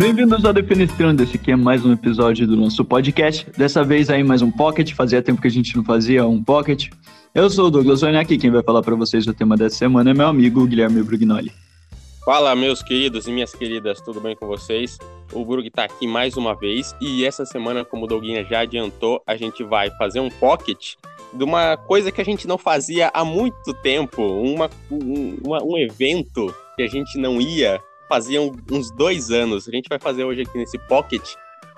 Bem-vindos ao Defenestrando, esse aqui é mais um episódio do nosso podcast. Dessa vez aí mais um pocket, fazia tempo que a gente não fazia um pocket. Eu sou o Douglas Werneck, quem vai falar para vocês o tema dessa semana é meu amigo Guilherme Brugnoli. Fala, meus queridos e minhas queridas, tudo bem com vocês? O Brug tá aqui mais uma vez e essa semana, como o Doguinha já adiantou, a gente vai fazer um pocket de uma coisa que a gente não fazia há muito tempo, uma, um, uma, um evento que a gente não ia fazia uns dois anos. A gente vai fazer hoje aqui nesse pocket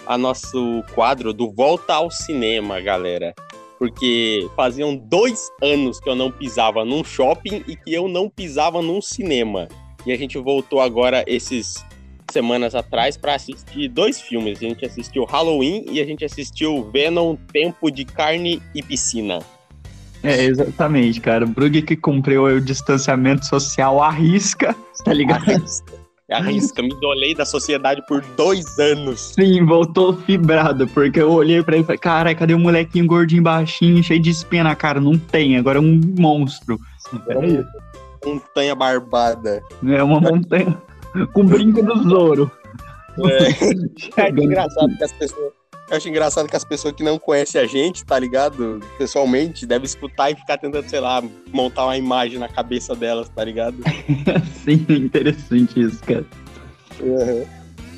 a nosso quadro do Volta ao Cinema, galera. Porque faziam dois anos que eu não pisava num shopping e que eu não pisava num cinema. E a gente voltou agora esses semanas atrás para assistir dois filmes. A gente assistiu Halloween e a gente assistiu Venom Tempo de Carne e Piscina. É, exatamente, cara. Brug que cumpriu o distanciamento social à risca, tá ligado? Arrisca, me dolei da sociedade por dois anos. Sim, voltou fibrado, porque eu olhei pra ele e falei, cara, cadê o molequinho gordinho, baixinho, cheio de espinha na cara? Não tem, agora é um monstro. É isso. Montanha barbada. É uma montanha com brinco do Zoro. É, é engraçado que as pessoas eu acho engraçado que as pessoas que não conhecem a gente, tá ligado? Pessoalmente, devem escutar e ficar tentando, sei lá, montar uma imagem na cabeça delas, tá ligado? Sim, interessante isso, cara. Uhum.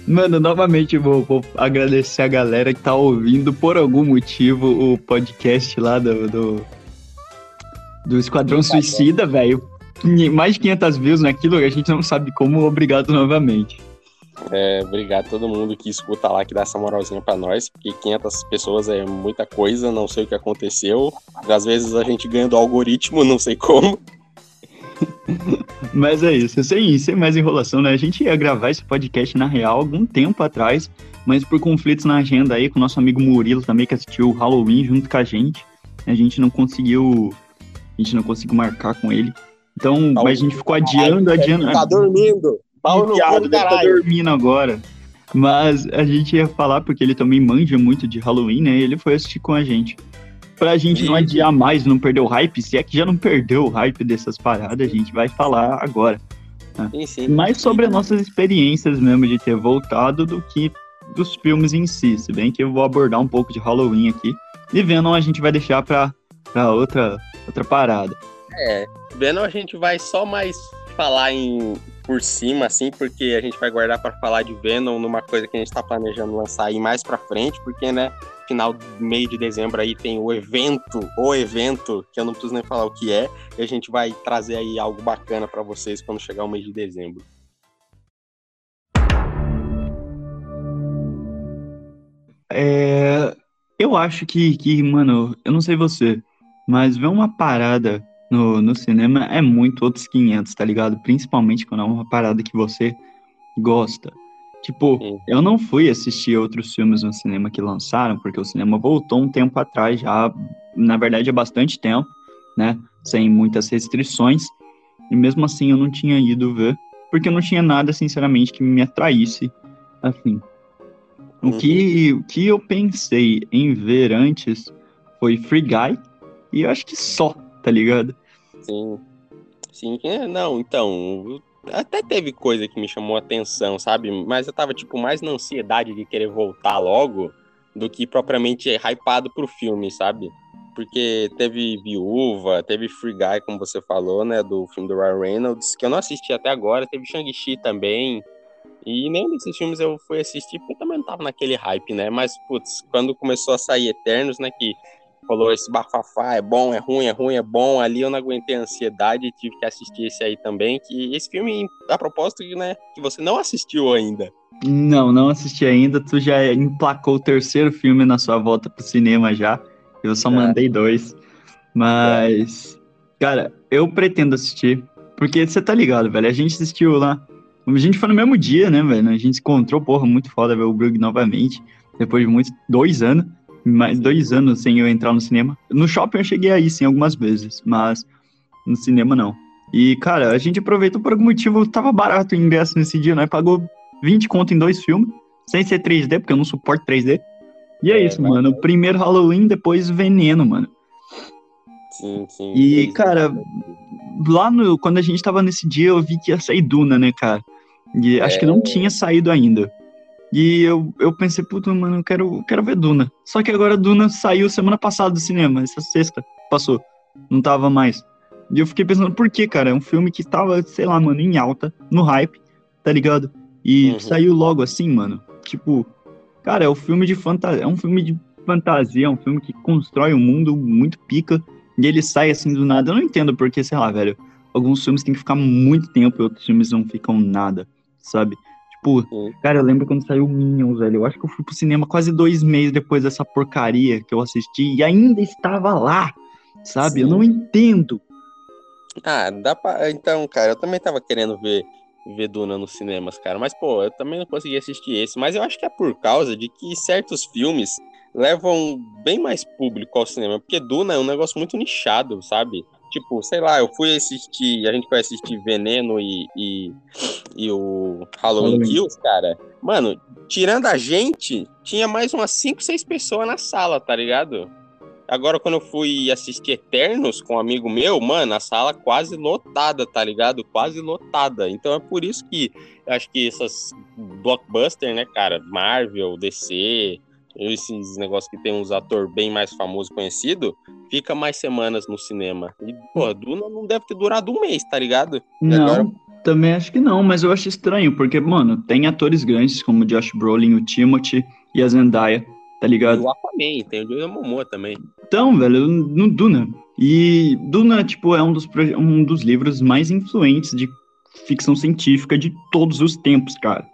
Mano, novamente vou, vou, agradecer a galera que tá ouvindo por algum motivo o podcast lá do, do, do Esquadrão Suicida, velho. Mais de 500 views naquilo, a gente não sabe como. Obrigado novamente. É, obrigado a todo mundo que escuta lá, que dá essa moralzinha para nós, porque 500 pessoas é muita coisa, não sei o que aconteceu. Às vezes a gente ganha do algoritmo, não sei como. Mas é isso, sem, sem mais enrolação, né? A gente ia gravar esse podcast na real algum tempo atrás, mas por conflitos na agenda aí com o nosso amigo Murilo também, que assistiu o Halloween junto com a gente, a gente não conseguiu. A gente não conseguiu marcar com ele. Então, mas a gente ficou adiando, adiando. Tá dormindo. Pau no deve tá dormindo agora. Mas a gente ia falar, porque ele também manja muito de Halloween, né? Ele foi assistir com a gente. Pra gente não adiar mais, não perder o hype, se é que já não perdeu o hype dessas paradas, a gente vai falar agora. Né? Sim, sim. Mais sobre as nossas experiências mesmo de ter voltado do que dos filmes em si. Se bem que eu vou abordar um pouco de Halloween aqui. E Venom a gente vai deixar pra, pra outra, outra parada. É, Venom a gente vai só mais falar em por cima, assim, porque a gente vai guardar para falar de Venom numa coisa que a gente está planejando lançar aí mais para frente, porque, né, final meio de dezembro aí tem o evento, o evento, que eu não preciso nem falar o que é, e a gente vai trazer aí algo bacana para vocês quando chegar o mês de dezembro. É, eu acho que, que, mano, eu não sei você, mas ver uma parada no, no cinema é muito outros 500, tá ligado? Principalmente quando é uma parada que você gosta. Tipo, Sim. eu não fui assistir outros filmes no cinema que lançaram, porque o cinema voltou um tempo atrás, já, na verdade, há bastante tempo, né? Sem muitas restrições. E mesmo assim eu não tinha ido ver, porque não tinha nada, sinceramente, que me atraísse, assim. O que, o que eu pensei em ver antes foi Free Guy, e eu acho que só, tá ligado? Sim. Sim, é, não, então. Até teve coisa que me chamou atenção, sabe? Mas eu tava, tipo, mais na ansiedade de querer voltar logo do que propriamente hypado pro filme, sabe? Porque teve Viúva, teve Free Guy, como você falou, né? Do filme do Ryan Reynolds, que eu não assisti até agora. Teve Shang-Chi também. E nenhum desses filmes eu fui assistir porque também não tava naquele hype, né? Mas, putz, quando começou a sair Eternos, né? Que falou esse bafafá, é bom, é ruim, é ruim, é bom. Ali eu não aguentei a ansiedade, tive que assistir esse aí também. Que esse filme, a propósito, né, que você não assistiu ainda. Não, não assisti ainda. Tu já emplacou o terceiro filme na sua volta pro cinema já. Eu só é. mandei dois. Mas, é. cara, eu pretendo assistir. Porque você tá ligado, velho. A gente assistiu lá. A gente foi no mesmo dia, né, velho? A gente se encontrou, porra, muito foda ver o Brug novamente. Depois de muitos dois anos mais dois anos sem eu entrar no cinema. No shopping eu cheguei aí, sim, algumas vezes, mas no cinema não. E, cara, a gente aproveitou por algum motivo, tava barato o ingresso nesse dia, né? Pagou 20 conto em dois filmes, sem ser 3D, porque eu não suporto 3D. E é, é isso, mano. Primeiro Halloween, depois Veneno, mano. Sim, sim. E, cara, lá no, quando a gente tava nesse dia, eu vi que ia sair Duna, né, cara? E acho que não é. tinha saído ainda. E eu, eu pensei, puta, mano, eu quero, quero ver Duna. Só que agora Duna saiu semana passada do cinema, essa sexta, passou. Não tava mais. E eu fiquei pensando, por que, cara? É um filme que tava, sei lá, mano, em alta, no hype, tá ligado? E uhum. saiu logo assim, mano. Tipo, cara, é um filme de fantasia. É um filme de fantasia, é um filme que constrói um mundo muito pica. E ele sai assim do nada. Eu não entendo porque, sei lá, velho. Alguns filmes têm que ficar muito tempo e outros filmes não ficam nada, sabe? Tipo, cara, eu lembro quando saiu Minions, velho. Eu acho que eu fui pro cinema quase dois meses depois dessa porcaria que eu assisti e ainda estava lá, sabe? Sim. Eu não entendo. Ah, dá pra. Então, cara, eu também tava querendo ver, ver Duna nos cinemas, cara. Mas, pô, eu também não consegui assistir esse. Mas eu acho que é por causa de que certos filmes levam bem mais público ao cinema. Porque Duna é um negócio muito nichado, sabe? Tipo, sei lá, eu fui assistir, a gente foi assistir Veneno e, e, e o Halloween, Kills, cara. Mano, tirando a gente, tinha mais umas 5, 6 pessoas na sala, tá ligado? Agora, quando eu fui assistir Eternos com um amigo meu, mano, a sala quase lotada, tá ligado? Quase lotada. Então é por isso que eu acho que essas blockbuster, né, cara, Marvel, DC, esses negócios que tem uns ator bem mais famoso e conhecido, fica mais semanas no cinema. E, pô, Duna não deve ter durado um mês, tá ligado? Não, agora... também acho que não, mas eu acho estranho, porque, mano, tem atores grandes como o Josh Brolin, o Timothy e a Zendaya, tá ligado? E o Aquaman, tem o Jason Momoa também. Então, velho, no Duna. E Duna, tipo, é um dos, um dos livros mais influentes de ficção científica de todos os tempos, cara.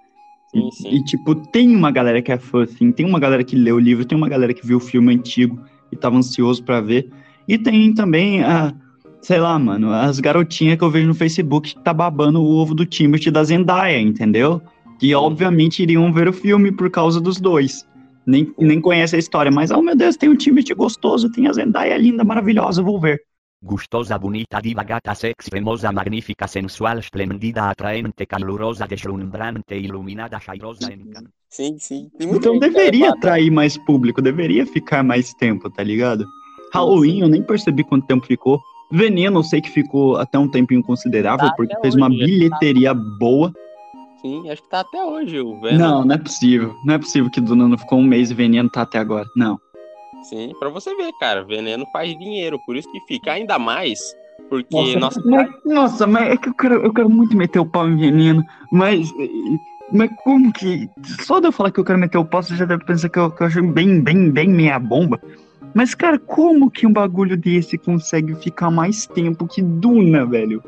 Sim, sim. E, tipo, tem uma galera que é fã, assim, tem uma galera que leu o livro, tem uma galera que viu o filme antigo e tava ansioso para ver. E tem também a, sei lá, mano, as garotinhas que eu vejo no Facebook que tá babando o ovo do Timothy da Zendaya, entendeu? Que obviamente iriam ver o filme por causa dos dois. Nem, nem conhece a história, mas, oh meu Deus, tem um Timothy gostoso, tem a Zendaya linda, maravilhosa, vou ver. Gustosa, bonita, divagata, sexy, cremosa, magnífica, sensual, esplendida, atraente, calurosa, deslumbrante, iluminada, cheirosa, encantadora. Sim, sim. então deveria atrair mais público, deveria ficar mais tempo, tá ligado? Halloween, eu nem percebi quanto tempo ficou. Veneno, eu sei que ficou até um tempinho considerável, tá porque fez hoje, uma bilheteria tá... boa. Sim, acho que tá até hoje o Veneno. Não, não é possível. Não é possível que Duna não ficou um mês e Veneno tá até agora. Não. Sim, pra você ver, cara, veneno faz dinheiro, por isso que fica ainda mais. Porque nossa, mas, nossa, mas é que eu quero, eu quero muito meter o pau em veneno, mas. Mas como que. Só de eu falar que eu quero meter o pau, você já deve pensar que eu, que eu acho bem, bem, bem meia bomba. Mas, cara, como que um bagulho desse consegue ficar mais tempo que Duna, velho?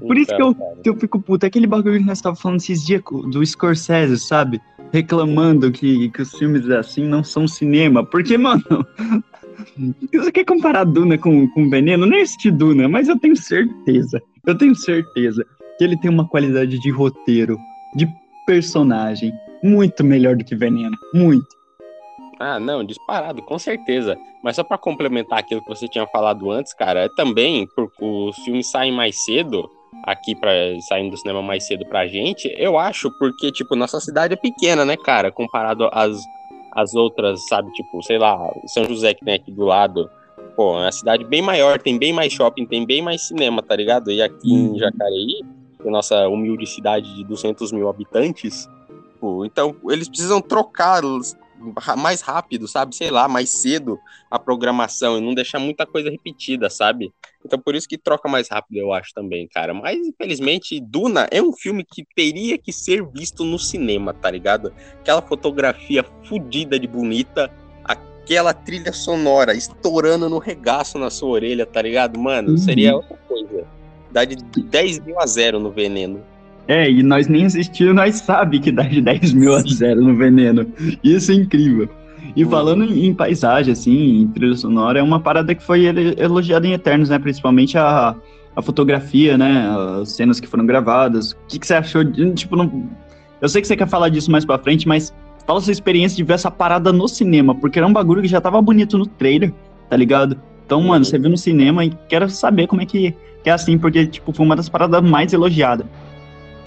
Por isso que eu, que eu fico puto. Aquele bagulho que nós estávamos falando esses dias do Scorsese, sabe? Reclamando que, que os filmes assim não são cinema. Porque, mano, você quer comparar Duna com, com Veneno? Nem assisti Duna, mas eu tenho certeza. Eu tenho certeza que ele tem uma qualidade de roteiro, de personagem, muito melhor do que Veneno. Muito. Ah, não, disparado, com certeza. Mas só para complementar aquilo que você tinha falado antes, cara, é também porque os filmes saem mais cedo aqui para saindo do cinema mais cedo pra gente, eu acho porque, tipo, nossa cidade é pequena, né, cara, comparado às, às outras, sabe, tipo, sei lá, São José que tem aqui do lado. Pô, é uma cidade bem maior, tem bem mais shopping, tem bem mais cinema, tá ligado? E aqui em uhum. Jacareí, nossa humilde cidade de 200 mil habitantes, pô, então eles precisam trocar mais rápido, sabe? Sei lá, mais cedo a programação e não deixar muita coisa repetida, sabe? Então por isso que troca mais rápido, eu acho também, cara. Mas infelizmente, Duna é um filme que teria que ser visto no cinema, tá ligado? Aquela fotografia fodida de bonita, aquela trilha sonora estourando no regaço na sua orelha, tá ligado? Mano, uhum. seria outra coisa. Dá de 10 mil a zero no veneno. É, e nós nem assistimos, nós sabe que dá de 10 mil a zero no veneno. Isso é incrível. E falando em, em, paisagem, assim, em trilha sonora, é uma parada que foi elogiada em Eternos, né? Principalmente a, a fotografia, né? As cenas que foram gravadas. O que, que você achou? De, tipo, não... eu sei que você quer falar disso mais pra frente, mas fala sua experiência de ver essa parada no cinema, porque era um bagulho que já tava bonito no trailer, tá ligado? Então, mano, você viu no cinema e quero saber como é que, que é assim, porque, tipo, foi uma das paradas mais elogiadas.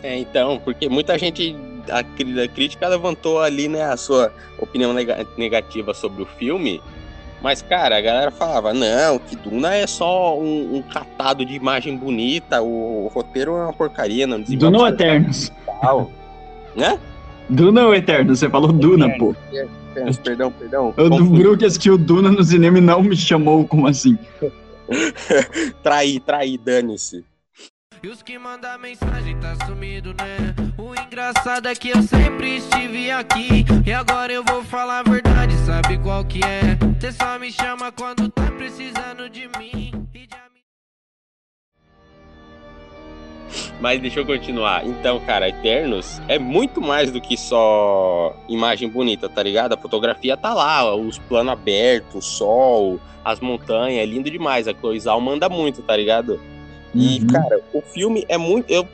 É, então, porque muita gente, a, a crítica levantou ali, né, a sua opinião negativa sobre o filme, mas, cara, a galera falava, não, que Duna é só um, um catado de imagem bonita, o, o, roteiro é uma porcaria, não. Duna Eternos. Né? Duna ou Eterno? Você falou Duna, pô. Eternos, perdão, perdão. O do Confundi. Brook assistiu Duna no cinema e não me chamou, como assim? Traí, traí, dane-se. E os que mandam mensagem tá sumido, né? O engraçado é que eu sempre estive aqui. E agora eu vou falar a verdade, sabe qual que é? Cê só me chama quando tá precisando de mim. Mas deixa eu continuar. Então, cara, Eternos é muito mais do que só imagem bonita, tá ligado? A fotografia tá lá, os planos abertos, o sol, as montanhas, é lindo demais. A Chloe Zhao manda muito, tá ligado? E, Uhum. cara, o filme é muito. Eu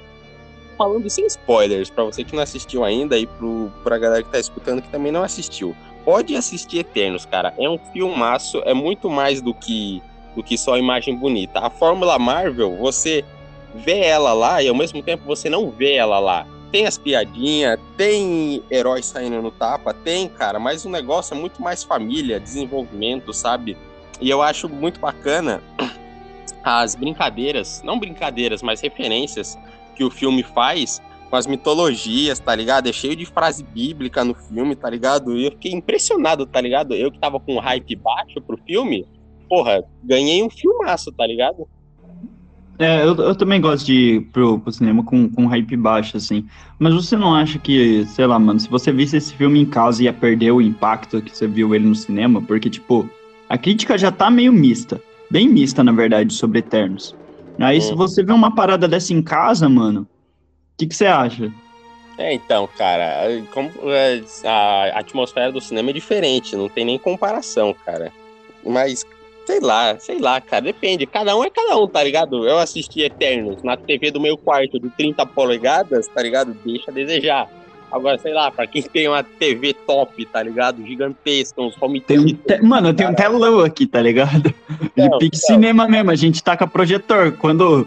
falando sem spoilers, pra você que não assistiu ainda e pro, pra galera que tá escutando que também não assistiu. Pode assistir Eternos, cara. É um filmaço, é muito mais do que do que só imagem bonita. A Fórmula Marvel, você vê ela lá e ao mesmo tempo você não vê ela lá. Tem as piadinhas, tem heróis saindo no tapa, tem, cara, mas o negócio é muito mais família, desenvolvimento, sabe? E eu acho muito bacana as brincadeiras, não brincadeiras, mas referências que o filme faz com as mitologias, tá ligado? É cheio de frase bíblica no filme, tá ligado? E eu fiquei impressionado, tá ligado? Eu que tava com hype baixo pro filme, porra, ganhei um filmaço, tá ligado? É, eu, eu também gosto de ir pro, pro cinema com, com hype baixo, assim. Mas você não acha que, sei lá, mano, se você visse esse filme em casa ia perder o impacto que você viu ele no cinema? Porque, tipo, a crítica já tá meio mista. Bem mista, na verdade, sobre Eternos. Aí, se Hum. você vê uma parada dessa em casa, mano, o que, que você acha? É, então, cara, como, é, a atmosfera do cinema é diferente, não tem nem comparação, cara. Mas, sei lá, sei lá, cara, depende. Cada um é cada um, tá ligado? Eu assisti Eternos na TV do meu quarto de 30 polegadas, tá ligado? Deixa a desejar. Agora, sei lá, pra quem tem uma TV top, tá ligado? Gigantesca, uns home Tem um te- Mano, tem um telão aqui, tá ligado? De Então, pique então. cinema mesmo, a gente taca projetor. Quando,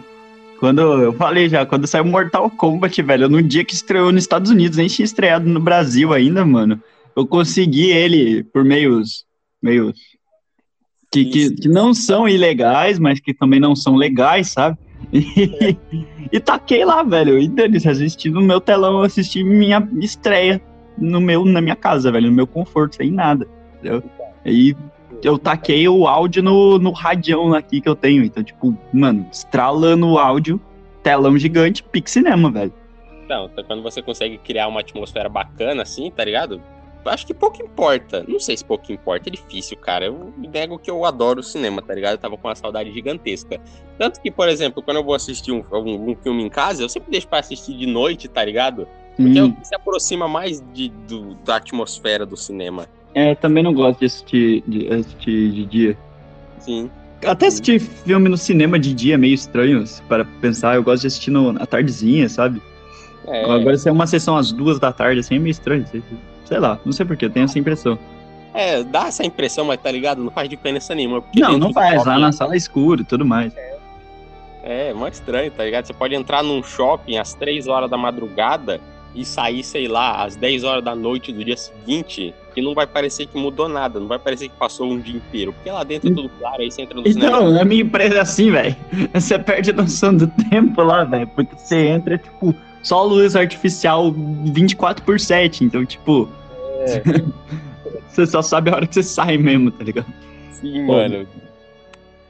quando eu falei já, quando saiu Mortal Kombat, velho, no dia que estreou nos Estados Unidos, nem tinha estreado no Brasil ainda, mano. Eu consegui ele por meios, meios que, que, que não são ilegais, mas que também não são legais, sabe? E, e taquei lá, velho. E Denis, assisti no meu telão, assisti minha estreia no meu, na minha casa, velho, no meu conforto, sem nada. Entendeu? Aí eu taquei o áudio no, no radião aqui que eu tenho. Então, tipo, mano, estralando o áudio, telão gigante, pique cinema, velho. Então, então, quando você consegue criar uma atmosfera bacana, assim, tá ligado? Acho que pouco importa. Não sei se pouco importa, é difícil, cara. Eu nego que eu adoro o cinema, tá ligado? Eu tava com uma saudade gigantesca. Tanto que, por exemplo, quando eu vou assistir um, um- um filme em casa, eu sempre deixo pra assistir de noite, tá ligado? Porque é o Hum, que se aproxima mais de, do- da atmosfera do cinema. é, também não gosto de assistir de, assistir de dia. Sim. Até assistir filme no cinema de dia é meio estranho, para pensar. Eu gosto de assistir no, na tardezinha, sabe? É, Agora, se é uma sessão às duas da tarde, assim, é meio estranho. Sei, sei lá, não sei porquê, eu tenho essa impressão. é, dá essa impressão, mas tá ligado? Não faz diferença nenhuma. Não, não faz, lá shopping- na sala é escuro e tudo mais. É, mó estranho, tá ligado? Você pode entrar num shopping às 3 horas da madrugada e sair, sei lá, às 10 horas da noite do dia seguinte, que não vai parecer que mudou nada, não vai parecer que passou um dia inteiro. Porque lá dentro é tudo claro, aí você entra no cinema. Então, a minha empresa é assim, velho. Você perde a noção do tempo lá, velho. Porque você entra, tipo, só luz artificial 24 por 7. Então, tipo, É. você só sabe a hora que você sai mesmo, tá ligado? Sim, Pô. mano.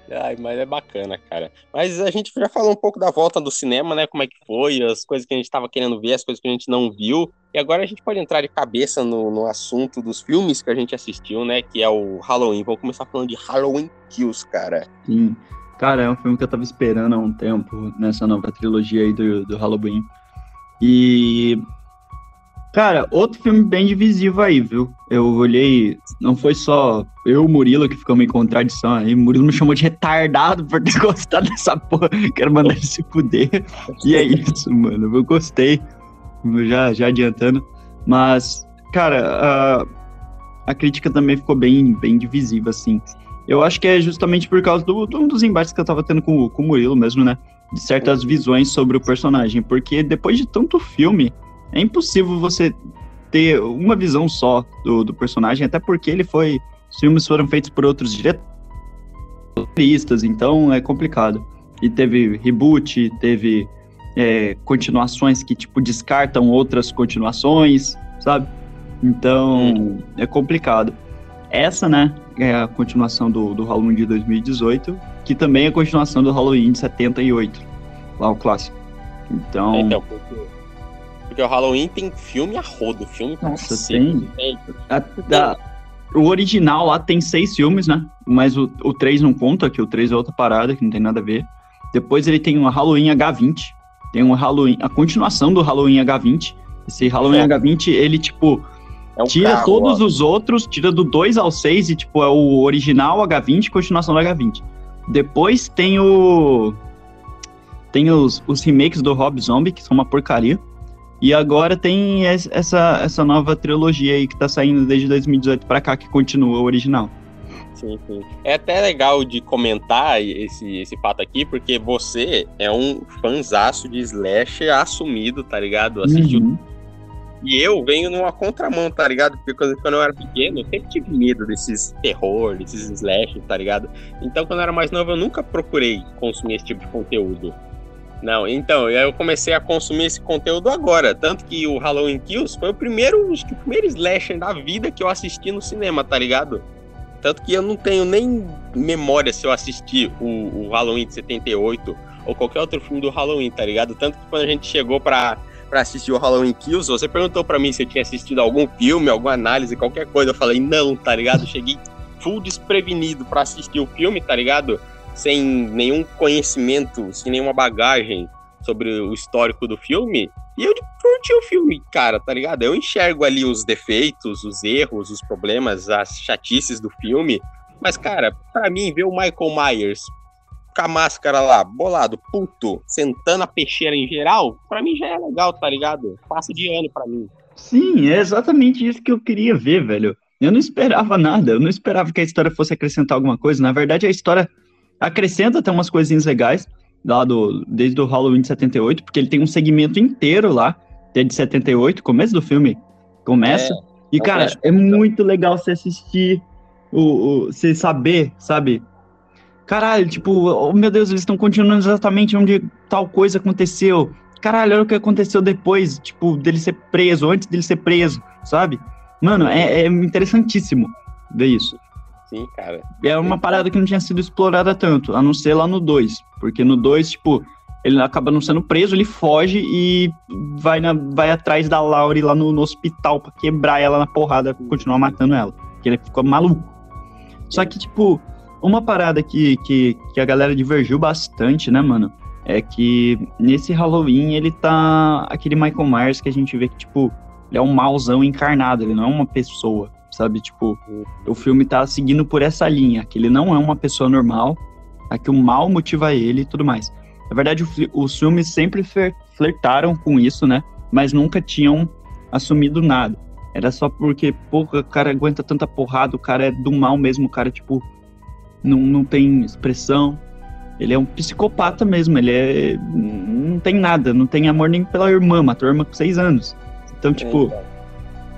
Ai, mas é bacana, cara. Mas a gente já falou um pouco da volta do cinema, né? Como é que foi, as coisas que a gente tava querendo ver, as coisas que a gente não viu. E agora a gente pode entrar de cabeça no, no assunto dos filmes que a gente assistiu, né? Que é o Halloween. Vamos começar falando de Halloween Kills, cara. Sim. Cara, é um filme que eu tava esperando há um tempo nessa nova trilogia aí do, do Halloween. E. Cara, outro filme bem divisivo aí, viu? Eu olhei. Não foi só eu e o Murilo que ficamos em contradição aí. O Murilo me chamou de retardado por ter gostado dessa porra. Quero mandar ele se fuder. E é isso, mano. Eu gostei. Já, já adiantando. Mas, cara, a, a crítica também ficou bem, bem divisiva, assim. Eu acho que é justamente por causa do, de um dos embates que eu tava tendo com, com o Murilo mesmo, né? De certas visões sobre o personagem. Porque depois de tanto filme, é impossível você ter uma visão só do, do personagem, até porque ele foi. Os filmes foram feitos por outros diretores, então é complicado. E teve reboot, teve é, continuações que, tipo, descartam outras continuações, sabe? Então, é complicado. Essa, né, é a continuação do, do Halloween de 2018, que também é a continuação do Halloween de 78, lá o clássico. Então, Então, porque, porque o Halloween tem filme a rodo, filme pra Nossa, cacete. tem. a- a- o original lá tem seis filmes, né? Mas o, o 3 não conta, que o 3 é outra parada, que não tem nada a ver. Depois ele tem o Halloween H20, tem um Halloween, a continuação do Halloween H20. Esse Halloween É. H20, ele, tipo, É um tira carro, todos ó. os outros, tira do 2 ao 6 e, tipo, é o original H20 e continuação do H20. Depois tem o. Tem os, os remakes do Rob Zombie, que são uma porcaria. E agora tem es- essa, essa nova trilogia aí que tá saindo desde 2018 pra cá, que continua o original. Sim, sim. É até legal de comentar esse, esse fato aqui, porque você é um fanzaço de slasher assumido, tá ligado? Assistiu Uhum. E eu venho numa contramão, tá ligado? Porque quando, eu era pequeno, eu sempre tive medo desses terror, desses slash, tá ligado? Então, quando eu era mais novo, eu nunca procurei consumir esse tipo de conteúdo. Não, então, eu comecei a consumir esse conteúdo agora. Tanto que o Halloween Kills foi o primeiro, acho que o primeiro slasher da vida que eu assisti no cinema, tá ligado? Tanto que eu não tenho nem memória se eu assisti o, o Halloween de 78 ou qualquer outro filme do Halloween, tá ligado? Tanto que quando a gente chegou pra, pra assistir o Halloween Kills, você perguntou pra mim se eu tinha assistido algum filme, alguma análise, qualquer coisa. Eu falei, não, tá ligado? Cheguei full desprevenido pra assistir o filme, tá ligado? Sem nenhum conhecimento, sem nenhuma bagagem sobre o histórico do filme. E eu curti o filme, cara, tá ligado? Eu enxergo ali os defeitos, os erros, os problemas, as chatices do filme. Mas, cara, pra mim, ver o Michael Myers com a máscara lá, bolado, puto, sentando a peixeira em geral, pra mim já é legal, tá ligado? Passa de ano pra mim. Sim, é exatamente isso que eu queria ver, velho. Eu não esperava nada, eu não esperava que a história fosse acrescentar alguma coisa. Na verdade, a história acrescenta até umas coisinhas legais, lá do, desde o Halloween de 78, porque ele tem um segmento inteiro lá, desde 78, começo do filme começa. e, é cara, é muito legal você assistir, o, o, você saber, sabe? Caralho, tipo, oh, meu Deus, eles estão continuando exatamente onde tal coisa aconteceu. Caralho, olha o que aconteceu depois, tipo, dele ser preso, antes dele ser preso, sabe? Mano, é, é interessantíssimo ver isso. Sim, cara. É uma parada que não tinha sido explorada tanto, a não ser lá no 2. Porque no 2, tipo, ele acaba não sendo preso, ele foge e vai, na, vai atrás da Laurie lá no, no hospital pra quebrar ela na porrada, continuar matando ela. Porque ele ficou maluco. Só que, tipo, uma parada que, que, que a galera divergiu bastante, né, mano? É que nesse Halloween ele tá. Aquele Michael Myers que a gente vê que, tipo, ele é um mauzão encarnado, ele não é uma pessoa, sabe? Tipo, o filme tá seguindo por essa linha, que ele não é uma pessoa normal, a que o mal motiva ele e tudo mais. Na verdade, os filmes sempre fler- flertaram com isso, né? Mas nunca tinham assumido nada. Era só porque, pô, o cara aguenta tanta porrada, o cara é do mal mesmo, o cara, tipo, não, não tem expressão. Ele é um psicopata mesmo, ele é. Não tem nada, não tem amor nem pela irmã, matou a irmã com seis anos. Então, tipo,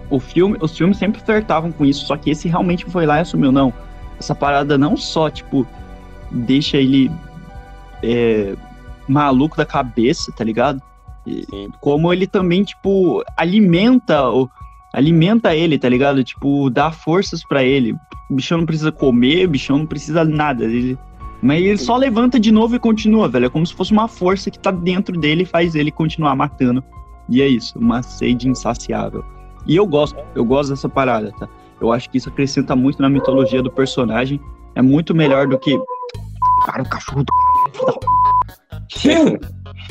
o filme, os filmes sempre flertavam com isso, só que esse realmente foi lá e assumiu, não. Essa parada não só, tipo, deixa ele é, maluco da cabeça, tá ligado? Sim. como ele também, tipo, alimenta o. Alimenta ele, tá ligado? Tipo, dá forças pra ele. O bichão não precisa comer, o bichão não precisa nada. Ele, mas ele só levanta de novo e continua, velho. É como se fosse uma força que tá dentro dele e faz ele continuar matando. E é isso, uma sede insaciável. E eu gosto, eu gosto dessa parada, tá? Eu acho que isso acrescenta muito na mitologia do personagem. É muito melhor do que. Cara, o cachorro do. Chiu!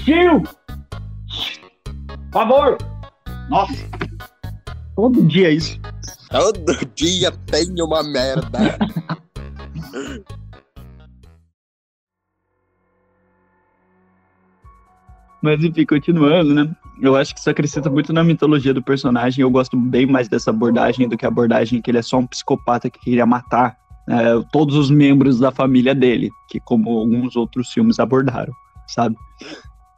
Chiu! Por favor! Nossa! Todo dia isso. Todo dia tem uma merda. Mas enfim, continuando, né? Eu acho que isso acrescenta muito na mitologia do personagem. Eu gosto bem mais dessa abordagem do que a abordagem que ele é só um psicopata que queria matar é, todos os membros da família dele, que como alguns outros filmes abordaram, sabe?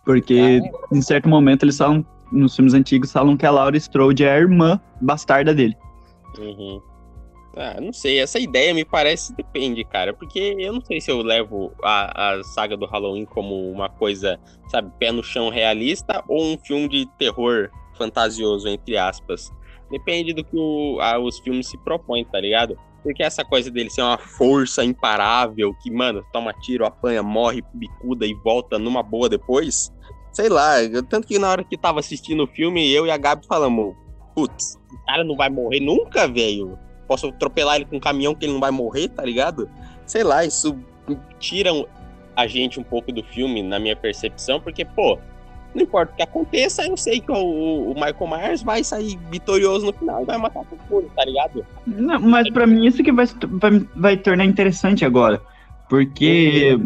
Porque em certo momento eles falam, nos filmes antigos, falam que a Laura Strode é a irmã bastarda dele. Uhum. Ah, não sei, essa ideia me parece depende, cara, porque eu não sei se eu levo a, a saga do Halloween como uma coisa, sabe, pé no chão realista ou um filme de terror fantasioso, entre aspas. Depende do que o, a, os filmes se propõem, tá ligado? Porque essa coisa dele ser uma força imparável, que, mano, toma tiro, apanha, morre, bicuda e volta numa boa depois. Sei lá, tanto que na hora que tava assistindo o filme, eu e a Gabi falamos, putz, o cara não vai morrer nunca, velho. Posso atropelar ele com um caminhão que ele não vai morrer, tá ligado? Sei lá, isso tira a gente um pouco do filme, na minha percepção, porque, pô, não importa o que aconteça, eu sei que o, o Michael Myers vai sair vitorioso no final e vai matar todo mundo, tá ligado? Não, mas para mim isso que vai, vai, vai tornar interessante agora. Porque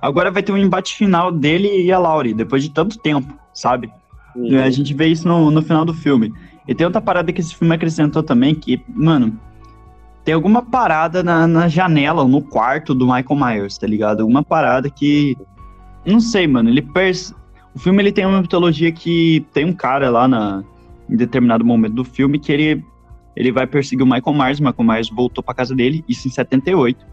agora vai ter um embate final dele e a Laurie, depois de tanto tempo, sabe? Uhum. A gente vê isso no, no final do filme. E tem outra parada que esse filme acrescentou também, que, mano, tem alguma parada na, na janela, no quarto do Michael Myers, tá ligado? Alguma parada que. Não sei, mano. Ele pers... O filme ele tem uma mitologia que tem um cara lá na, em determinado momento do filme que ele, ele vai perseguir o Michael Myers. O Michael Myers voltou pra casa dele, isso em 78.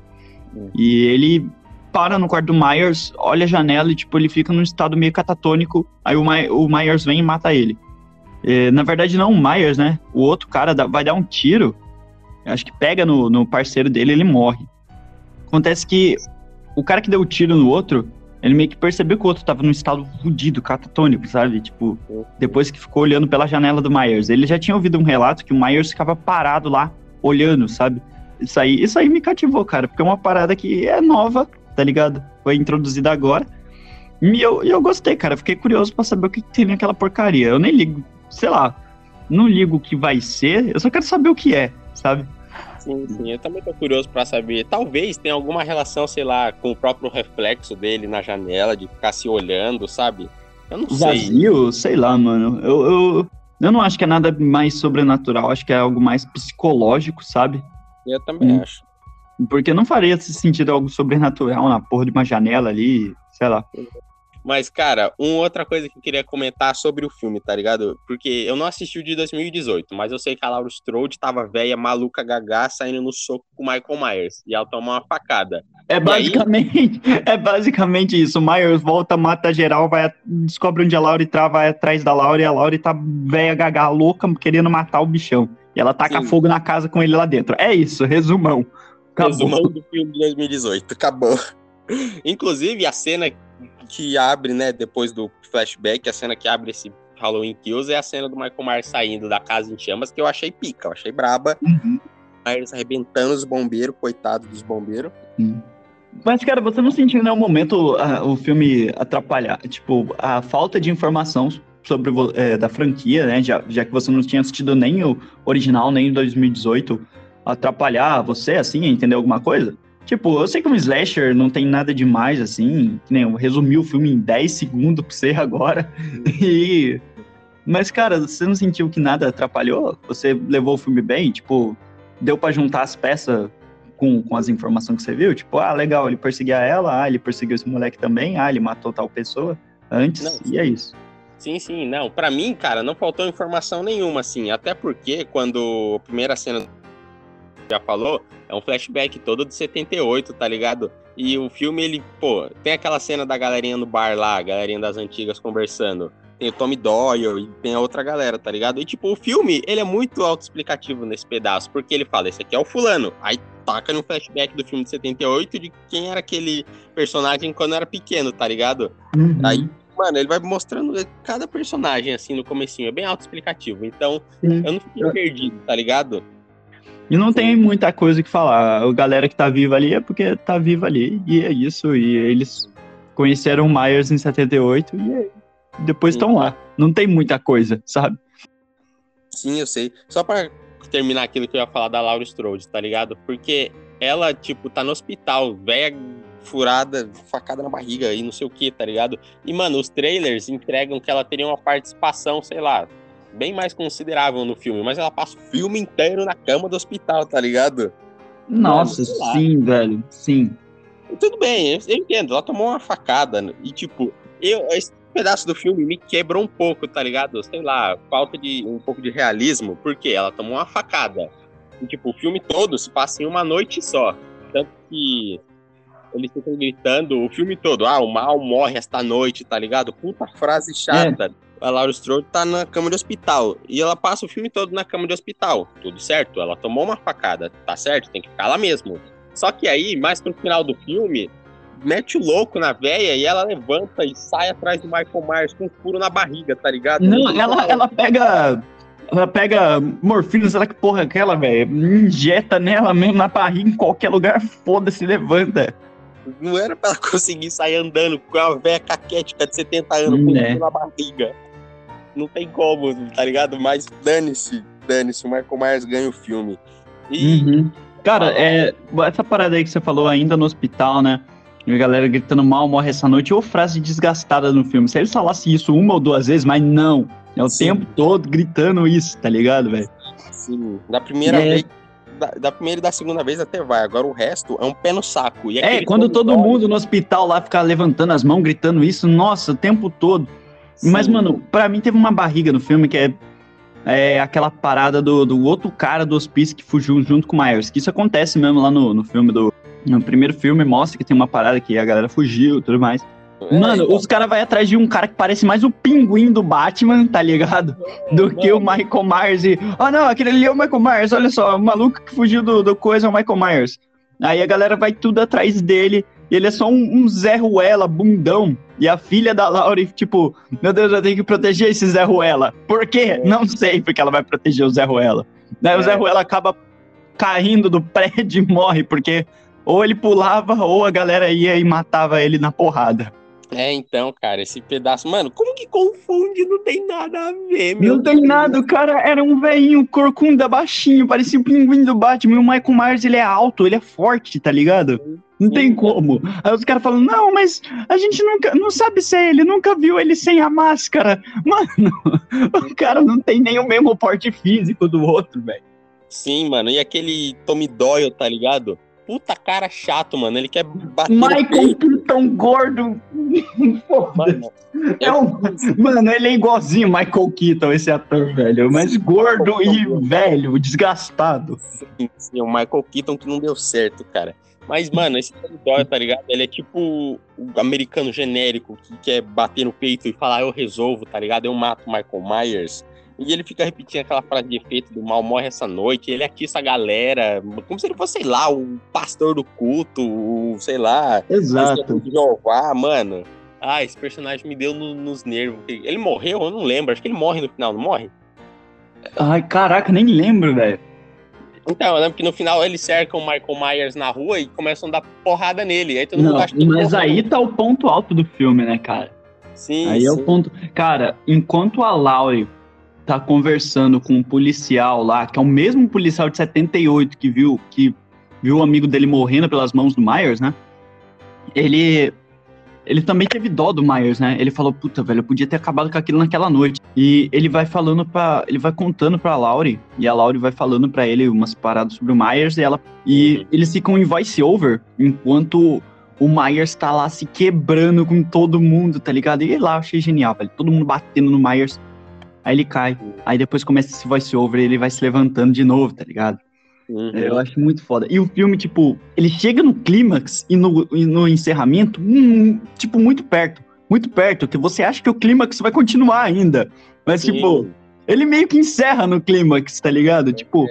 Hum. E ele para no quarto do Myers, olha a janela e, tipo, ele fica num estado meio catatônico. Aí o, My, o Myers vem e mata ele. E, na verdade, não o Myers, né? O outro cara dá, vai dar um tiro acho que pega no, no parceiro dele ele morre. Acontece que o cara que deu o tiro no outro, ele meio que percebeu que o outro tava num estado fudido, catatônico, sabe? Tipo, depois que ficou olhando pela janela do Myers. Ele já tinha ouvido um relato que o Myers ficava parado lá, olhando, sabe? Isso aí, isso aí me cativou, cara, porque é uma parada que é nova, tá ligado? Foi introduzida agora. E eu, eu gostei, cara. Fiquei curioso para saber o que tem naquela porcaria. Eu nem ligo, sei lá, não ligo o que vai ser, eu só quero saber o que é, sabe? Sim, sim. Eu também tô curioso para saber. Talvez tenha alguma relação, sei lá, com o próprio reflexo dele na janela, de ficar se olhando, sabe? Eu não Vazio, sei. Vazio? Sei lá, mano. Eu, eu, eu não acho que é nada mais sobrenatural. Acho que é algo mais psicológico, sabe? Eu também hum. acho. Porque não faria sentido algo sobrenatural na porra de uma janela ali, sei lá. Mas, cara, uma outra coisa que eu queria comentar sobre o filme, tá ligado? Porque eu não assisti o de 2018, mas eu sei que a Laura Strode tava velha, maluca, gagá, saindo no soco com o Michael Myers. E ela toma uma facada. É basicamente, aí... é basicamente isso. O Myers volta, mata geral, vai, descobre onde a Laura tá, vai atrás da Laura e a Laura tá velha, gagá, louca, querendo matar o bichão. E ela taca Sim. fogo na casa com ele lá dentro. É isso, resumão. Acabou. Resumão do filme de 2018, acabou. Inclusive, a cena que abre, né, depois do flashback, a cena que abre esse Halloween Kills é a cena do Michael Myers saindo da casa em chamas, que eu achei pica, eu achei braba. Uhum. Myers arrebentando os bombeiros, coitado dos bombeiros. Uhum. Mas, cara, você não sentiu em nenhum momento uh, o filme atrapalhar? Tipo, a falta de informação sobre é, da franquia, né? Já, já que você não tinha assistido nem o original, nem o 2018, atrapalhar você, assim, a entender alguma coisa? Tipo, eu sei que um slasher não tem nada demais, assim, nem eu resumi o filme em 10 segundos pra você agora. E. Mas, cara, você não sentiu que nada atrapalhou? Você levou o filme bem? Tipo, deu para juntar as peças com, com as informações que você viu? Tipo, ah, legal, ele perseguia ela, ah, ele perseguiu esse moleque também, ah, ele matou tal pessoa antes, não, e é isso. Sim, sim, não. Para mim, cara, não faltou informação nenhuma, assim. Até porque quando a primeira cena já falou, é um flashback todo de 78, tá ligado? E o filme, ele, pô, tem aquela cena da galerinha no bar lá, a galerinha das antigas conversando. Tem o Tommy Doyle e tem a outra galera, tá ligado? E, tipo, o filme, ele é muito autoexplicativo nesse pedaço, porque ele fala, esse aqui é o fulano. Aí taca no flashback do filme de 78 de quem era aquele personagem quando era pequeno, tá ligado? Uhum. Aí, mano, ele vai mostrando cada personagem, assim, no comecinho. É bem autoexplicativo. Então, uhum. eu não fiquei perdido, tá ligado? E não tem muita coisa que falar. A galera que tá viva ali é porque tá viva ali. E é isso. E eles conheceram o Myers em 78 e é, depois estão lá. Não tem muita coisa, sabe? Sim, eu sei. Só para terminar aquilo que eu ia falar da Laura Strode, tá ligado? Porque ela, tipo, tá no hospital, velha furada, facada na barriga e não sei o que, tá ligado? E, mano, os trailers entregam que ela teria uma participação, sei lá, bem mais considerável no filme, mas ela passa o filme inteiro na cama do hospital, tá ligado? Nossa, Mano, sim, velho, sim. tudo bem, eu, eu, entendo, ela tomou uma facada, né? e tipo, eu, esse pedaço do filme me quebrou um pouco, tá ligado? Sei lá, falta de um pouco de realismo, porque ela tomou uma facada. E, tipo, o filme todo se passa em uma noite só. Tanto que eles ficam gritando o filme todo, ah, o mal morre esta noite, tá ligado? Puta frase chata. É a Laura Strode tá na cama de hospital. E ela passa o filme todo na cama de hospital. Tudo certo, ela tomou uma facada, tá certo, tem que ficar lá mesmo. Só que aí, mais pro final do filme, mete o louco na véia e ela levanta e sai atrás do Michael Myers com um furo na barriga, tá ligado? Não, ela, ela pega. Ela pega morfina, será que porra é aquela, velho? Injeta nela mesmo na barriga, em qualquer lugar, foda-se, levanta. Não era pra ela conseguir sair andando com a véia caquética de 70 anos com um É. furo na barriga. Não tem como, tá ligado? Mas dane-se, dane-se, o Michael Myers ganha o filme. E Uhum. Cara, é, essa parada aí que você falou ainda no hospital, né? E a galera gritando mal morre essa noite, ou frase desgastada no filme. Se eles falassem isso uma ou duas vezes, mas não. É o Sim. tempo todo gritando isso, tá ligado, velho? Sim, da primeira É. vez. Da, da primeira e da segunda vez até vai. Agora o resto é um pé no saco. E É, quando todo mundo no hospital lá fica levantando as mãos, gritando isso, nossa, o tempo todo. Sim. Mas, mano, pra mim teve uma barriga no filme que é, é aquela parada do, do outro cara do hospício que fugiu junto com o Myers. Que isso acontece mesmo lá no, no filme do. No primeiro filme mostra que tem uma parada que a galera fugiu e tudo mais. É, Mano, então, os caras vão atrás de um cara que parece mais o pinguim do Batman, tá ligado? Do que o Michael Myers e. Ah, não, aquele ali é o Michael Myers, olha só, o maluco que fugiu do, do coisa é o Michael Myers. Aí a galera vai tudo atrás dele. E ele é só um, um Zé Ruela, bundão. E a filha da Laura, tipo, meu Deus, eu tenho que proteger esse Zé Ruela. Por quê? Não sei porque ela vai proteger o Zé Ruela. Daí o É. Zé Ruela acaba caindo do prédio e morre, porque ou ele pulava ou a galera ia e matava ele na porrada. É, então, cara, esse pedaço. Mano, como que confunde? Não tem nada a ver, meu Não tem Deus. nada, o cara era um velhinho, corcunda, baixinho, parecia o pinguim do Batman. E o Michael Myers, ele é alto, ele é forte, tá ligado? Não tem como. Aí os caras falam, não, mas a gente nunca, não sabe se é ele, nunca viu ele sem a máscara. Mano, o cara não tem nem o mesmo porte físico do outro, velho. Sim, mano. E aquele Tommy Doyle, tá ligado? Puta cara chato, mano. Ele quer bater Michael Keaton gordo. Mano. É um- Mano, ele é igualzinho Michael Keaton, esse ator, velho. Mas gordo e velho, desgastado. Sim, sim, o Michael Keaton que não deu certo, cara. Mas, mano, esse Doyle, tá ligado? Ele é tipo o americano genérico que quer bater no peito e falar, eu resolvo, tá ligado? Eu mato o Michael Myers. E ele fica repetindo aquela frase de efeito do mal morre essa noite, ele atiça a galera, como se ele fosse, sei lá, o pastor do culto, o, sei lá, Exato. de Jeová, mano. Ah, esse personagem me deu no- nos nervos. Ele morreu? Eu não lembro. Acho que ele morre no final, não morre? Ai, caraca, nem lembro, velho. Então, eu lembro que no final eles cercam o Michael Myers na rua e começam a dar porrada nele. Aí todo mundo Não, acha que mas aí tá o ponto alto do filme, né, cara? Sim, Aí é o sim. ponto. Cara, enquanto a Laurie tá conversando com um policial lá, que é o mesmo policial de 78 que viu que viu o amigo dele morrendo pelas mãos do Myers, né? Ele ele também teve dó do Myers, né? Ele falou, puta, velho, eu podia ter acabado com aquilo naquela noite. E ele vai falando para, ele vai contando pra Laurie, e a Laurie vai falando pra ele umas paradas sobre o Myers e ela e Uhum. eles ficam em voice over enquanto o Myers tá lá se quebrando com todo mundo, tá ligado? E lá eu achei genial, velho. Todo mundo batendo no Myers. Aí ele cai. Aí depois começa esse voice over e ele vai se levantando de novo, tá ligado? Uhum. Eu acho muito foda. E o filme, tipo, ele chega no clímax e no, e no encerramento, hum, tipo, muito perto. Muito perto, que você acha que o clímax vai continuar ainda. Mas, Sim. tipo, ele meio que encerra no clímax, tá ligado? Tipo,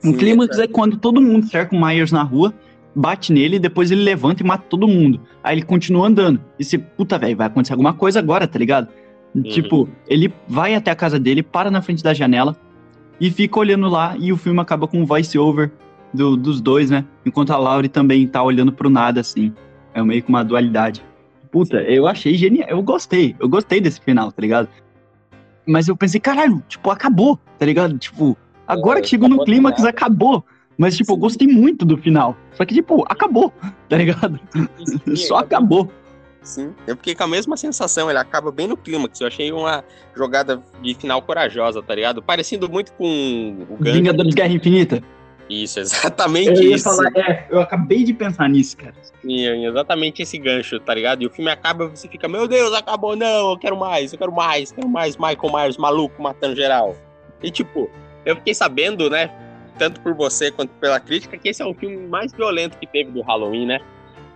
Sim, o clímax essa- é quando todo mundo cerca o Myers na rua, bate nele, depois ele levanta e mata todo mundo. Aí ele continua andando. E você, puta, velho, vai acontecer alguma coisa agora, tá ligado? Tipo, ele vai até a casa dele, para na frente da janela e fica olhando lá. E o filme acaba com um voice-over do- dos dois, né? Enquanto a Laurie também tá olhando pro nada, assim. É meio que uma dualidade. Puta, eu achei genial. Eu gostei. Eu gostei desse final, tá ligado? Mas eu pensei, caralho, tipo, acabou, tá ligado? Tipo, agora É, que chegou no clímax, nada. acabou. Mas, tipo, eu gostei muito do final. Só que, tipo, acabou, tá ligado? Só acabou. Sim, eu fiquei com a mesma sensação, ele acaba bem no clímax. Eu achei uma jogada de final corajosa, tá ligado? Parecido muito com o Gancho. Vingadores Guerra Infinita. Isso, exatamente Eu isso. falar, é, eu acabei de pensar nisso, cara. Sim, exatamente esse gancho, tá ligado? E o filme acaba e você fica, meu Deus, acabou, não, eu quero mais, eu quero mais, quero mais Michael Myers maluco matando geral. E tipo, eu fiquei sabendo, né, tanto por você quanto pela crítica, que esse é o filme mais violento que teve do Halloween, né?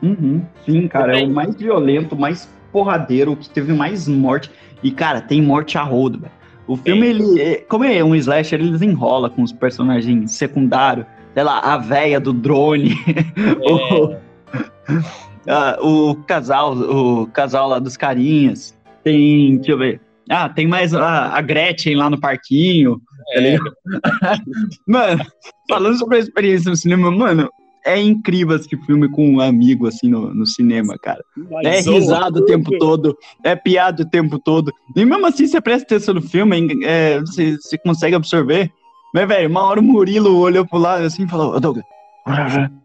Uhum, sim, cara, é o mais violento, mais porradeiro, o que teve mais morte. E, cara, tem morte a rodo, velho. O filme, ele, é- como é um slasher, ele desenrola com os personagens secundários. Sei lá, a véia do drone, o, ah, o casal, o casal lá dos carinhas. Tem, deixa eu ver. Ah, tem mais a, a Gretchen lá no parquinho. tá É? Mano, falando sobre a experiência no cinema, mano, é incrível esse filme com um amigo, assim, no, no cinema, cara. É zoa risado o tempo todo, é piada o tempo todo. E mesmo assim, você presta atenção no filme, é, você, você consegue absorver. Mas, velho, uma hora o Murilo olhou pro lado assim e falou, Douglas,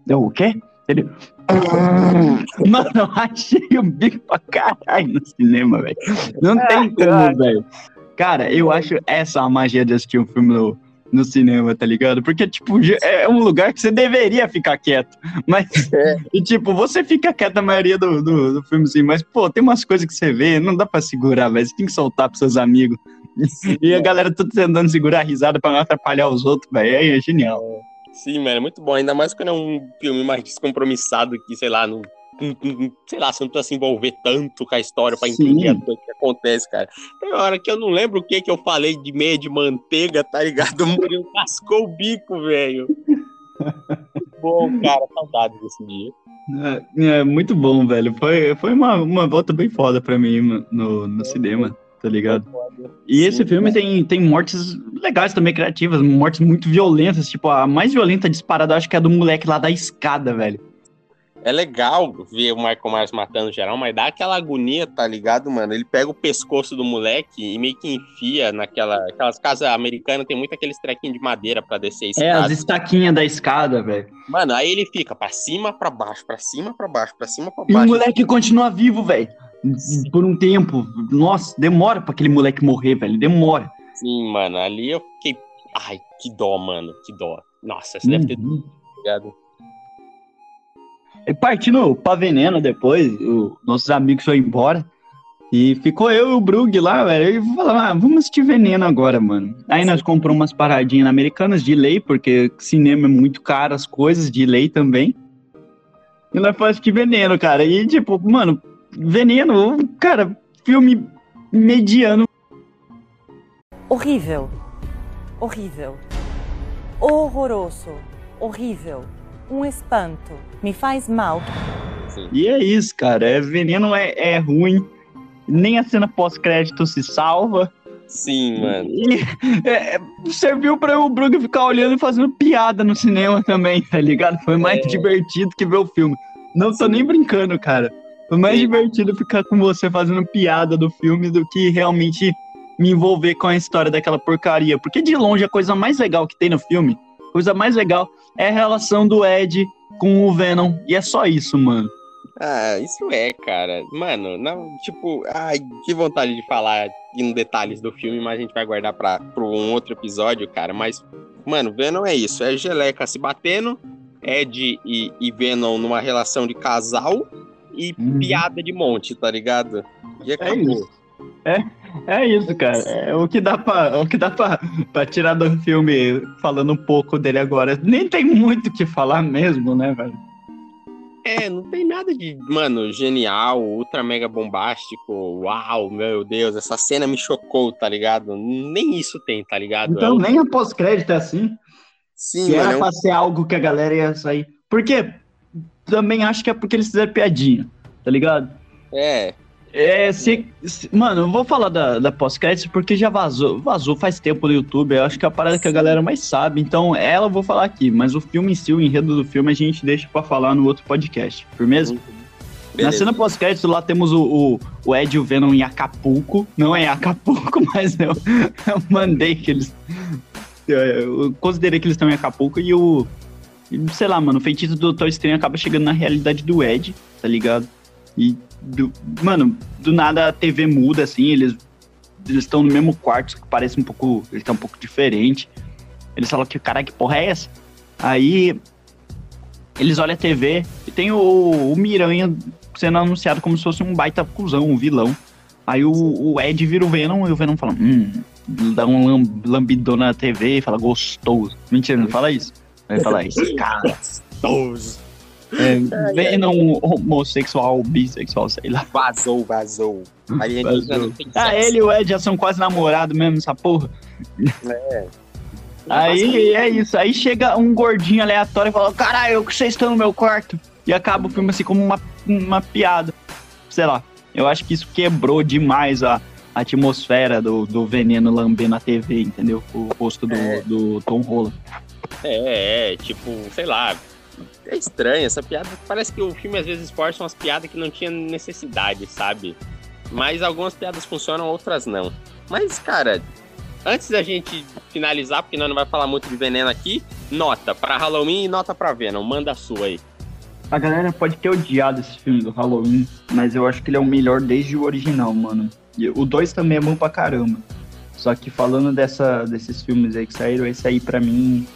deu o quê? Ele. Mano, eu achei o bico pra caralho no cinema, velho. Não tem como, velho. Cara, eu acho essa a magia de assistir um filme no, no cinema, tá ligado? Porque, tipo, já- é um lugar que você deveria ficar quieto. Mas, e, tipo, você fica quieto a maioria do, do, do filme, assim. Mas, pô, tem umas coisas que você vê, não dá pra segurar, velho. Você tem que soltar pros seus amigos. E a galera tudo tentando segurar a risada pra não atrapalhar os outros, velho. É, é genial. Sim, mano, é muito bom. Ainda mais quando é um filme mais descompromissado que, sei lá, não. Sei lá, você não precisa se envolver tanto com a história pra Sim. entender coisa que acontece, cara. Tem hora que eu não lembro o que que eu falei de meia de manteiga, tá ligado? O Murilo cascou o bico, velho. Bom, cara. Saudade desse dia. É, é muito bom, velho. Foi, foi uma, uma volta bem foda pra mim no, no, no cinema, tá ligado? E esse Sim. filme tem, tem mortes legais também, criativas, mortes muito violentas. Tipo, a mais violenta disparada, acho que é a do moleque lá da escada, velho. É legal ver o Michael Myers matando geral, mas dá aquela agonia, tá ligado, mano? Ele pega o pescoço do moleque e meio que enfia naquela. Aquelas casas americanas tem muito aqueles trequinhos de madeira pra descer a É, as escada. estaquinhas da escada, velho. Mano, aí ele fica pra cima, pra baixo, pra cima, pra baixo, pra cima, pra E o baixo. moleque continua vivo, velho. Por um tempo. Nossa, demora pra aquele moleque morrer, velho. Demora. Sim, mano, ali eu fiquei. Ai, que dó, mano, que dó. Nossa, você deve ter Uhum. E partindo pra veneno depois, o- nossos amigos foram embora. E ficou eu e o Brug lá, velho. E falamos, ah, vamos assistir veneno agora, mano. Aí nós compramos umas paradinhas americanas de lei, porque cinema é muito caro, as coisas de lei também. E nós fomos assistir veneno, cara. E tipo, mano, veneno, cara, filme mediano. Horrível. Horrível. Horroroso. Horrível. Um espanto. Me faz mal. E é isso, cara. É, veneno é, é ruim. Nem a cena pós-crédito se salva. Sim, mano. E é, serviu pra o Brug ficar olhando e fazendo piada no cinema também, tá ligado? Foi mais É. divertido que ver o filme. Não tô nem brincando, cara. Foi mais Sim. divertido ficar com você fazendo piada do filme do que realmente me envolver com a história daquela porcaria. Porque de longe a coisa mais legal que tem no filme, coisa mais legal é a relação do Ed com o Venom. E é só isso, mano. Ah, isso é, cara. Mano, não, tipo, ai, que vontade de falar em detalhes do filme, mas a gente vai guardar pra, pra um outro episódio, cara. Mas, mano, Venom é isso. É Geleca se batendo, Ed e, e Venom numa relação de casal e Uhum. piada de monte, tá ligado? E acabou. isso. É isso, cara. É o que dá pra, o que dá pra, pra tirar do filme falando um pouco dele agora. Nem tem muito o que falar mesmo, né, velho? É, não tem nada de, mano, genial, ultra mega bombástico. Uau, meu Deus, essa cena me chocou, tá ligado? Nem isso tem, tá ligado? É Então um- nem a pós-crédito é assim. Sim, que mano, é era um pra ser algo que a galera ia sair. Porque também acho que é porque eles fizeram piadinha, tá ligado? É, É, se, se- mano, eu vou falar da, da pós-crédito porque já vazou. Vazou faz tempo no YouTube. Eu acho que é a parada que a galera mais sabe. Então, ela eu vou falar aqui. Mas o filme em si, o enredo do filme, a gente deixa pra falar no outro podcast. Firmeza? Na beleza. cena pós-crédito, lá temos o, o, o Ed e o Venom em Acapulco. Não é em Acapulco, mas eu, eu mandei que eles. Eu, eu considerei que eles estão em Acapulco e o. Sei lá, mano, o feitiço do Doutor Estranho acaba chegando na realidade do Ed, tá ligado? E, do- mano, do nada a TV muda, assim, eles eles estão no mesmo quarto, que parece um pouco. Ele tá um pouco diferente. Eles falam que, caralho, que porra é essa? Aí eles olham a TV e tem o, o Miranha sendo anunciado como se fosse um baita cuzão, um vilão. Aí o, o Ed vira o Venom e o Venom fala, hum, dá um lam- lambidão na TV e fala gostoso. Mentira, não fala isso. Ele fala isso, cara. Gostoso. É, Venom homossexual, bissexual, sei lá. Vazou, vazou. Alienígena não tem Ah, ele e o Ed já são quase namorados mesmo, essa porra. É. Aí é isso. Aí chega um gordinho aleatório e fala: Caralho, que vocês estão no meu quarto? E acaba o filme assim como uma, uma piada. Sei lá. Eu acho que isso quebrou demais a, a atmosfera do, do veneno lambendo a TV, entendeu? O rosto do, É. do Tom Holland. É, é, tipo, sei lá. É estranho essa piada. Parece que o filme às vezes força umas piadas que não tinha necessidade, sabe? Mas algumas piadas funcionam, outras não. Mas, cara, antes da gente finalizar, porque nós não vai falar muito de veneno aqui, nota pra Halloween e nota pra Venom. Manda a sua aí. A galera pode ter odiado esse filme do Halloween, mas eu acho que ele é o melhor desde o original, mano. E o 2 também é bom pra caramba. Só que falando dessa, desses filmes aí que saíram, esse aí pra mim.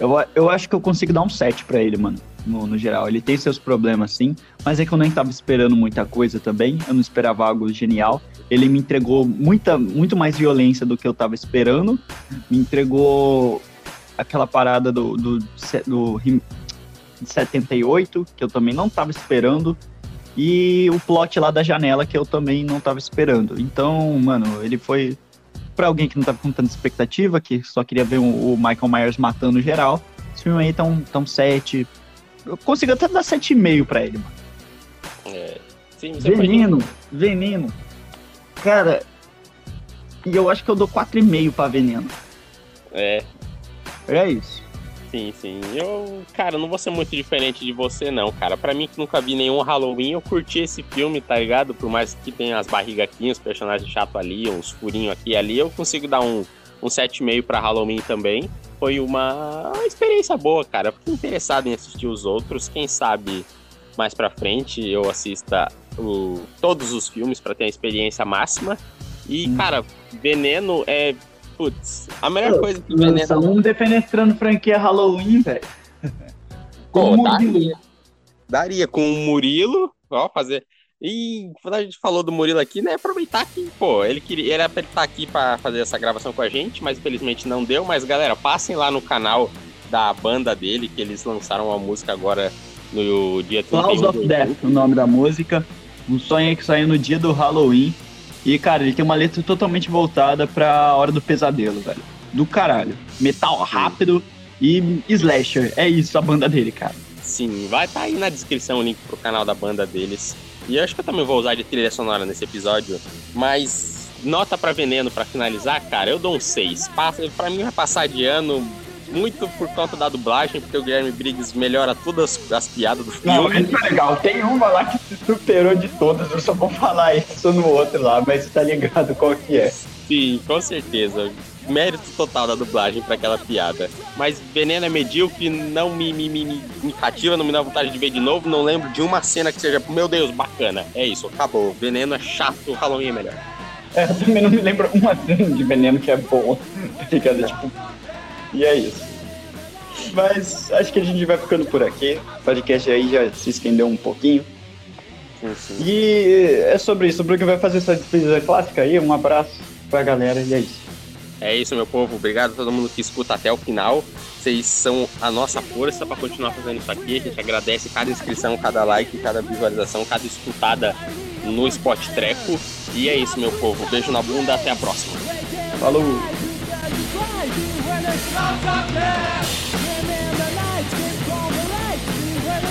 Eu, eu acho que eu consigo dar um 7 pra ele, mano. No, no geral. Ele tem seus problemas, sim. Mas é que eu nem tava esperando muita coisa também. Eu não esperava algo genial. Ele me entregou muita, muito mais violência do que eu tava esperando. Me entregou aquela parada do, do, do, de 78, que eu também não tava esperando. E o plot lá da janela, que eu também não tava esperando. Então, mano, ele foi. Pra alguém que não tava com tanta expectativa, que só queria ver o, Michael Myers matando geral, esse filme aí tá um, tá um 7. Eu consigo até dar 7,5 pra ele, mano. É, sim, você foi Veneno, veneno. Cara, e eu acho que eu dou 4,5 pra veneno. É, É isso. Sim, sim. Eu, cara, não vou ser muito diferente de você, não, cara. Pra mim, que nunca vi nenhum Halloween, eu curti esse filme, tá ligado? Por mais que tenha as barrigas aqui, os personagens chatos ali, uns furinhos aqui e ali, eu consigo dar um, um 7,5 pra Halloween também. Foi uma experiência boa, cara. Eu Fiquei interessado em assistir os outros. Quem sabe mais pra frente eu assista o- todos os filmes pra ter a experiência máxima. E, Hum. cara, Veneno é. Putz, a melhor Pô, coisa que Veneno. Um defenestrando franquia Halloween, velho. Pô, Como daria. Murilo. Daria com o Murilo, ó, fazer. E quando a gente falou do Murilo aqui, né? Aproveitar que, pô, ele queria. Era pra ele estar aqui pra fazer essa gravação com a gente, mas infelizmente não deu. Mas, galera, passem lá no canal da banda dele, que eles lançaram uma música agora no dia 31 Clouds of. Death, o nome da música. Um sonho que saiu no dia do Halloween. E, cara, ele tem uma letra totalmente voltada pra hora do pesadelo, velho. Do caralho. Metal rápido e slasher. É isso a banda dele, cara. Sim, vai estar aí na descrição o link pro canal da banda deles. E eu acho que eu também vou usar de trilha sonora nesse episódio. Mas nota pra veneno pra finalizar, cara, eu dou um 6. Passa, pra mim vai passar de ano muito por conta da dublagem, porque o Guilherme Briggs melhora todas as piadas do Não, filme. isso é legal. Tem uma lá que se superou de todas. Eu só vou falar isso no outro lá, mas você tá ligado qual que é. Sim, com certeza. Mérito total da dublagem pra aquela piada. Mas Veneno é medíocre, não me, me, me, me- me cativa, não me dá vontade de ver de novo. Não lembro de uma cena que seja, meu Deus, bacana. É isso, acabou. Veneno é chato, Halloween é melhor. É, eu também não me lembro uma cena de veneno que é boa. Tá ligado? Tipo, e é isso. Mas acho que a gente vai ficando por aqui. O podcast aí já se estendeu um pouquinho. Sim, sim. E é sobre isso. O Bruno vai fazer essa despedida clássica aí. Um abraço pra galera e é isso. É isso, meu povo. Obrigado a todo mundo que escuta até o final. Vocês são a nossa força para continuar fazendo isso aqui. A gente agradece cada inscrição, cada like, cada visualização, cada escutada no Spot Treco. E é isso, meu povo. Beijo na bunda. Até a próxima. Falou! Are you cry when it smells up there. And then the lights from the right, see when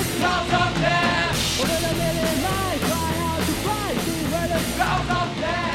gonna cry, it smells.